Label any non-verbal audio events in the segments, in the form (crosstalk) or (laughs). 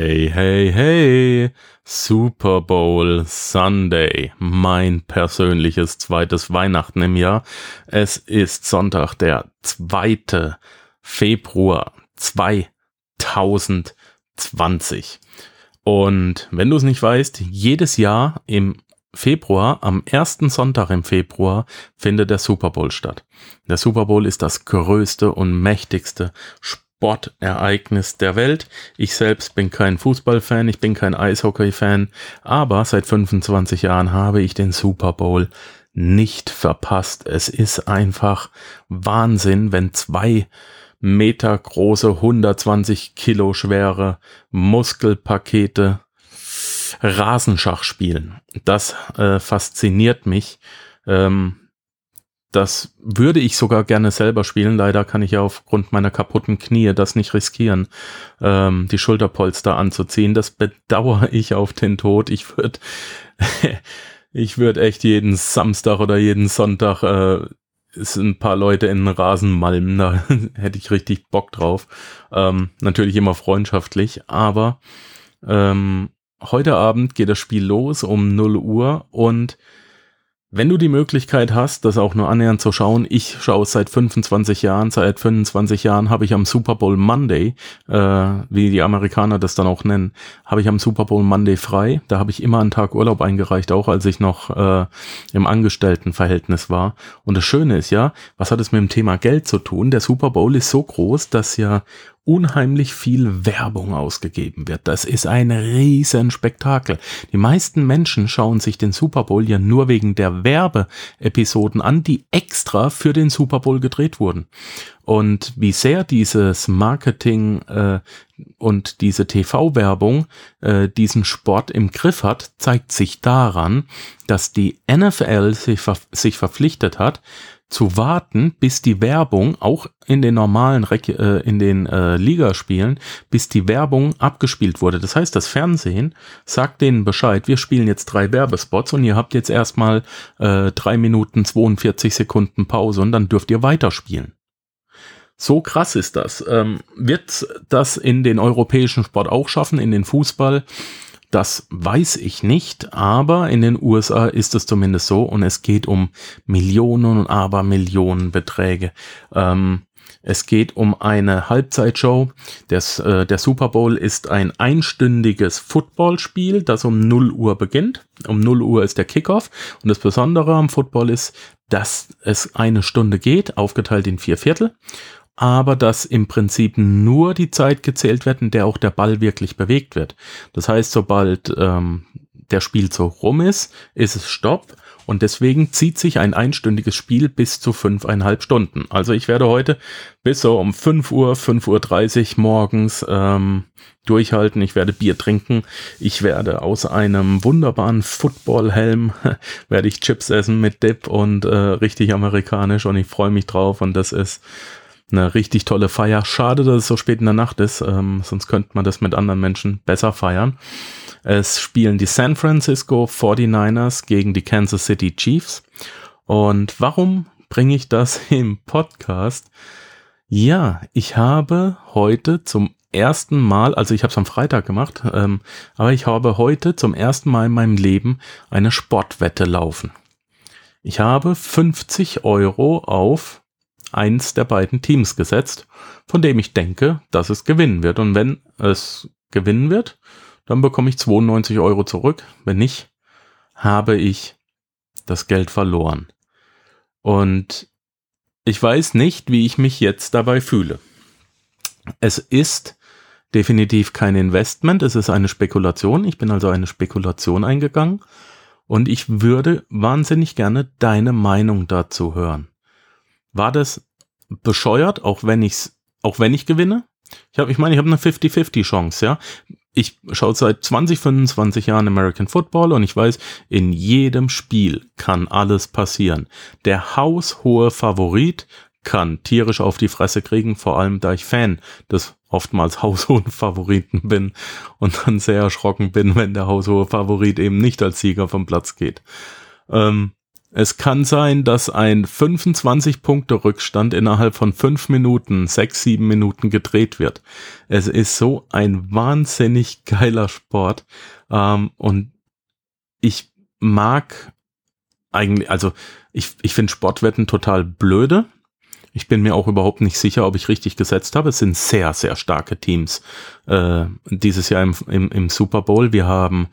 Hey, hey, hey, Super Bowl Sunday, mein persönliches zweites Weihnachten im Jahr. Es ist Sonntag, der 2. Februar 2020. Und wenn du es nicht weißt, jedes Jahr im Februar, am ersten Sonntag im Februar, findet der Super Bowl statt. Der Super Bowl ist das größte und mächtigste Sport Sportereignis der Welt. Ich selbst bin kein Fußballfan, ich bin kein Eishockey-Fan, aber seit 25 Jahren habe ich den Super Bowl nicht verpasst. Es ist einfach Wahnsinn, wenn zwei Meter große, 120 Kilo schwere Muskelpakete Rasenschach spielen. Das äh, fasziniert mich. Ähm, das würde ich sogar gerne selber spielen. Leider kann ich ja aufgrund meiner kaputten Knie das nicht riskieren, ähm, die Schulterpolster anzuziehen. Das bedauere ich auf den Tod. Ich würde, (laughs) ich würde echt jeden Samstag oder jeden Sonntag äh, ist ein paar Leute in den Rasen malmen. Da (laughs) hätte ich richtig Bock drauf. Ähm, natürlich immer freundschaftlich, aber ähm, heute Abend geht das Spiel los um 0 Uhr und wenn du die Möglichkeit hast, das auch nur annähernd zu schauen, ich schaue es seit 25 Jahren, seit 25 Jahren habe ich am Super Bowl Monday, äh, wie die Amerikaner das dann auch nennen, habe ich am Super Bowl Monday frei. Da habe ich immer einen Tag Urlaub eingereicht, auch als ich noch äh, im Angestelltenverhältnis war. Und das Schöne ist ja, was hat es mit dem Thema Geld zu tun? Der Super Bowl ist so groß, dass ja unheimlich viel Werbung ausgegeben wird. Das ist ein riesen Spektakel. Die meisten Menschen schauen sich den Super Bowl ja nur wegen der Werbeepisoden an, die extra für den Super Bowl gedreht wurden. Und wie sehr dieses Marketing äh, und diese TV-Werbung äh, diesen Sport im Griff hat, zeigt sich daran, dass die NFL sich, ver sich verpflichtet hat, zu warten, bis die Werbung auch in den normalen Re äh, in den äh, Ligaspielen, bis die Werbung abgespielt wurde. Das heißt, das Fernsehen sagt denen Bescheid, wir spielen jetzt drei Werbespots und ihr habt jetzt erstmal äh, drei Minuten 42 Sekunden Pause und dann dürft ihr weiterspielen. So krass ist das. Ähm, wird das in den europäischen Sport auch schaffen, in den Fußball? Das weiß ich nicht, aber in den USA ist es zumindest so und es geht um Millionen und Abermillionen Beträge. Ähm, es geht um eine Halbzeitshow. Das, äh, der Super Bowl ist ein einstündiges Footballspiel, das um 0 Uhr beginnt. Um 0 Uhr ist der Kickoff. Und das Besondere am Football ist, dass es eine Stunde geht, aufgeteilt in vier Viertel aber dass im Prinzip nur die Zeit gezählt wird, in der auch der Ball wirklich bewegt wird. Das heißt, sobald ähm, der Spielzug rum ist, ist es Stopp und deswegen zieht sich ein einstündiges Spiel bis zu fünfeinhalb Stunden. Also ich werde heute bis so um 5 Uhr, 5.30 Uhr morgens ähm, durchhalten. Ich werde Bier trinken. Ich werde aus einem wunderbaren Footballhelm (laughs) werde ich Chips essen mit Dip und äh, richtig amerikanisch und ich freue mich drauf und das ist eine richtig tolle Feier. Schade, dass es so spät in der Nacht ist, ähm, sonst könnte man das mit anderen Menschen besser feiern. Es spielen die San Francisco 49ers gegen die Kansas City Chiefs. Und warum bringe ich das (laughs) im Podcast? Ja, ich habe heute zum ersten Mal, also ich habe es am Freitag gemacht, ähm, aber ich habe heute zum ersten Mal in meinem Leben eine Sportwette laufen. Ich habe 50 Euro auf eins der beiden Teams gesetzt, von dem ich denke, dass es gewinnen wird. Und wenn es gewinnen wird, dann bekomme ich 92 Euro zurück. Wenn nicht, habe ich das Geld verloren. Und ich weiß nicht, wie ich mich jetzt dabei fühle. Es ist definitiv kein Investment, es ist eine Spekulation. Ich bin also eine Spekulation eingegangen und ich würde wahnsinnig gerne deine Meinung dazu hören. War das bescheuert, auch wenn ich's, auch wenn ich gewinne? Ich habe, ich meine, ich habe eine 50-50 Chance, ja. Ich schaue seit 20, 25 Jahren American Football und ich weiß, in jedem Spiel kann alles passieren. Der haushohe Favorit kann tierisch auf die Fresse kriegen, vor allem da ich Fan des oftmals haushohen (laughs) Favoriten bin und dann sehr erschrocken bin, wenn der haushohe Favorit eben nicht als Sieger vom Platz geht. Ähm, Es kann sein, dass ein 25-Punkte-Rückstand innerhalb von fünf Minuten, sechs, sieben Minuten gedreht wird. Es ist so ein wahnsinnig geiler Sport. Ähm, und ich mag eigentlich, also ich, ich finde Sportwetten total blöde. Ich bin mir auch überhaupt nicht sicher, ob ich richtig gesetzt habe. Es sind sehr, sehr starke Teams äh, dieses Jahr im, im, im Super Bowl. Wir haben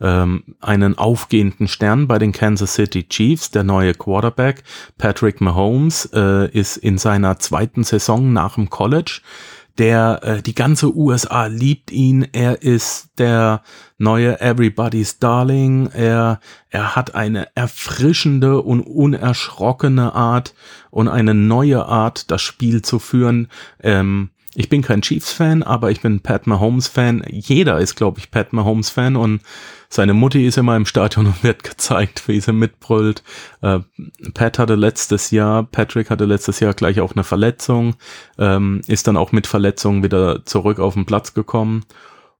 ähm, einen aufgehenden Stern bei den Kansas City Chiefs. Der neue Quarterback Patrick Mahomes äh, ist in seiner zweiten Saison nach dem College. Der äh, die ganze USA liebt ihn. Er ist der neue Everybody's Darling. Er er hat eine erfrischende und unerschrockene Art und eine neue Art, das Spiel zu führen. Ähm, ich bin kein Chiefs-Fan, aber ich bin Pat Mahomes-Fan. Jeder ist, glaube ich, Pat Mahomes-Fan und seine Mutti ist immer im Stadion (laughs) und wird gezeigt, wie sie mitbrüllt. Äh, Pat hatte letztes Jahr, Patrick hatte letztes Jahr gleich auch eine Verletzung, ähm, ist dann auch mit Verletzung wieder zurück auf den Platz gekommen.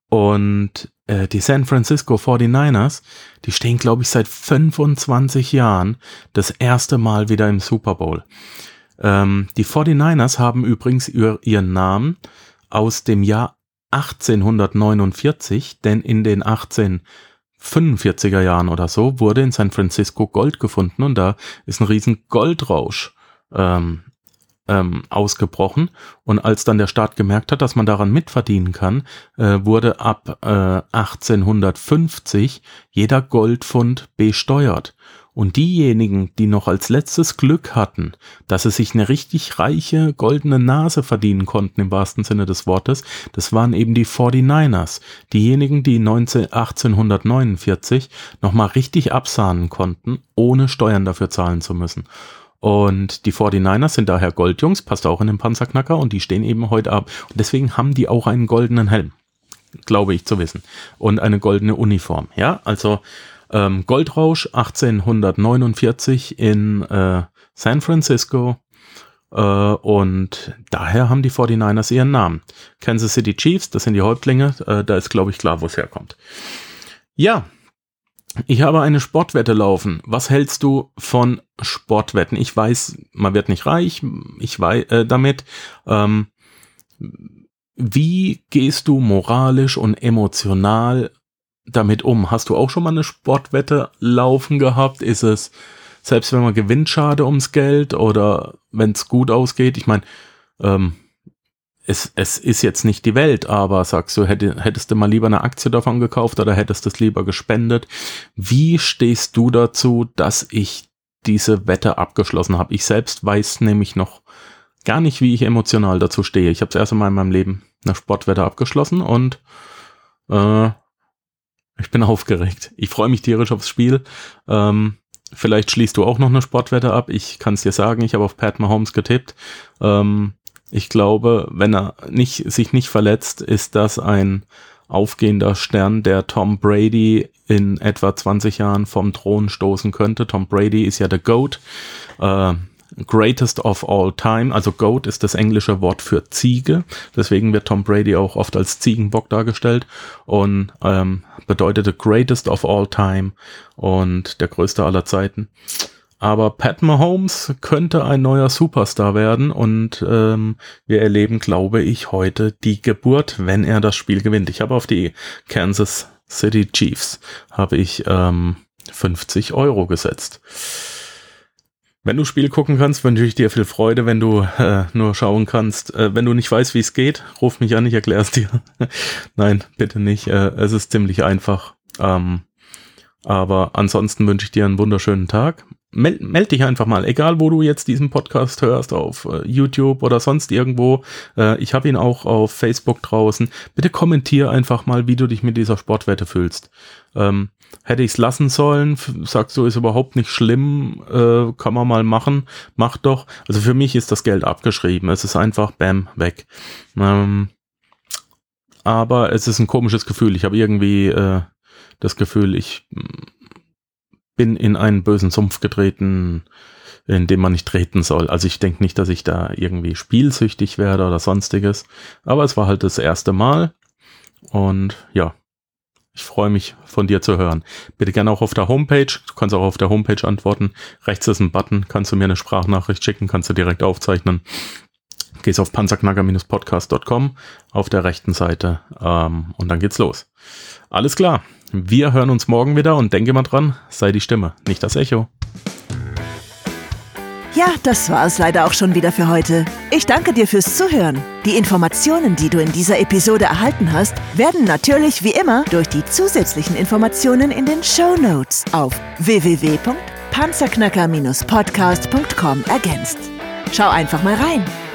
Und äh, die San Francisco 49ers, die stehen, glaube ich, seit 25 Jahren das erste Mal wieder im Super Bowl. Ähm, die 49ers haben übrigens ihren Namen aus dem Jahr 1849, denn in den 1845er Jahren oder so wurde in San Francisco Gold gefunden und da ist ein riesen Goldrausch ähm, ähm, ausgebrochen. Und als dann der Staat gemerkt hat, dass man daran mitverdienen kann, äh, wurde ab äh, 1850 jeder Goldfund besteuert. Und diejenigen, die noch als letztes Glück hatten, dass sie sich eine richtig reiche goldene Nase verdienen konnten, im wahrsten Sinne des Wortes, das waren eben die 49ers. Diejenigen, die 19, 1849 nochmal richtig absahnen konnten, ohne Steuern dafür zahlen zu müssen. Und die 49ers sind daher Goldjungs, passt auch in den Panzerknacker und die stehen eben heute ab. Und deswegen haben die auch einen goldenen Helm. Glaube ich zu wissen. Und eine goldene Uniform. Ja, also ähm, Goldrausch 1849 in äh, San Francisco. Äh, und daher haben die 49ers ihren Namen. Kansas City Chiefs, das sind die Häuptlinge. Äh, da ist, glaube ich, klar, wo es herkommt. Ja, ich habe eine Sportwette laufen. Was hältst du von Sportwetten? Ich weiß, man wird nicht reich, ich weiß äh, damit. Ähm, wie gehst du moralisch und emotional damit um? Hast du auch schon mal eine Sportwette laufen gehabt? Ist es, selbst wenn man gewinnt, schade ums Geld oder wenn es gut ausgeht? Ich meine, ähm, es, es ist jetzt nicht die Welt, aber sagst du, hätte, hättest du mal lieber eine Aktie davon gekauft oder hättest du es lieber gespendet? Wie stehst du dazu, dass ich diese Wette abgeschlossen habe? Ich selbst weiß nämlich noch gar nicht, wie ich emotional dazu stehe. Ich habe das erste Mal in meinem Leben eine Sportwette abgeschlossen und äh, ich bin (laughs) aufgeregt. Ich freue mich tierisch aufs Spiel. Ähm, vielleicht schließt du auch noch eine Sportwette ab. Ich kann es dir sagen, ich habe auf Pat Mahomes getippt. Ähm, ich glaube, wenn er nicht, sich nicht verletzt, ist das ein aufgehender Stern, der Tom Brady in etwa 20 Jahren vom Thron stoßen könnte. Tom Brady ist ja der GOAT. Äh, Greatest of all time, also Goat ist das englische Wort für Ziege, deswegen wird Tom Brady auch oft als Ziegenbock dargestellt und ähm, bedeutete Greatest of all time und der größte aller Zeiten. Aber Pat Mahomes könnte ein neuer Superstar werden und ähm, wir erleben, glaube ich, heute die Geburt, wenn er das Spiel gewinnt. Ich habe auf die Kansas City Chiefs habe ich ähm, 50 Euro gesetzt. Wenn du Spiel gucken kannst, wünsche ich dir viel Freude. Wenn du äh, nur schauen kannst, äh, wenn du nicht weißt, wie es geht, ruf mich an, ich erkläre es dir. (laughs) Nein, bitte nicht. Äh, es ist ziemlich einfach. Ähm, aber ansonsten wünsche ich dir einen wunderschönen Tag. Meld, meld dich einfach mal, egal wo du jetzt diesen Podcast hörst, auf äh, YouTube oder sonst irgendwo. Äh, ich habe ihn auch auf Facebook draußen. Bitte kommentier einfach mal, wie du dich mit dieser Sportwette fühlst. Ähm, Hätte ich es lassen sollen, sagst du, ist überhaupt nicht schlimm, äh, kann man mal machen, mach doch. Also für mich ist das Geld abgeschrieben. Es ist einfach, bam, weg. Ähm, aber es ist ein komisches Gefühl. Ich habe irgendwie äh, das Gefühl, ich mm, bin in einen bösen Sumpf getreten, in dem man nicht treten soll. Also ich denke nicht, dass ich da irgendwie spielsüchtig werde oder sonstiges. Aber es war halt das erste Mal. Und ja, Ich freue mich, von dir zu hören. Bitte gerne auch auf der Homepage. Du kannst auch auf der Homepage antworten. Rechts ist ein Button. Kannst du mir eine Sprachnachricht schicken, kannst du direkt aufzeichnen. Gehst auf panzerknacker-podcast.com auf der rechten Seite ähm, und dann geht's los. Alles klar. Wir hören uns morgen wieder und denke mal dran, sei die Stimme, nicht das Echo. Ja, das war es leider auch schon wieder für heute. Ich danke dir fürs Zuhören. Die Informationen, die du in dieser Episode erhalten hast, werden natürlich wie immer durch die zusätzlichen Informationen in den Show Notes auf www.panzerknacker-podcast.com ergänzt. Schau einfach mal rein.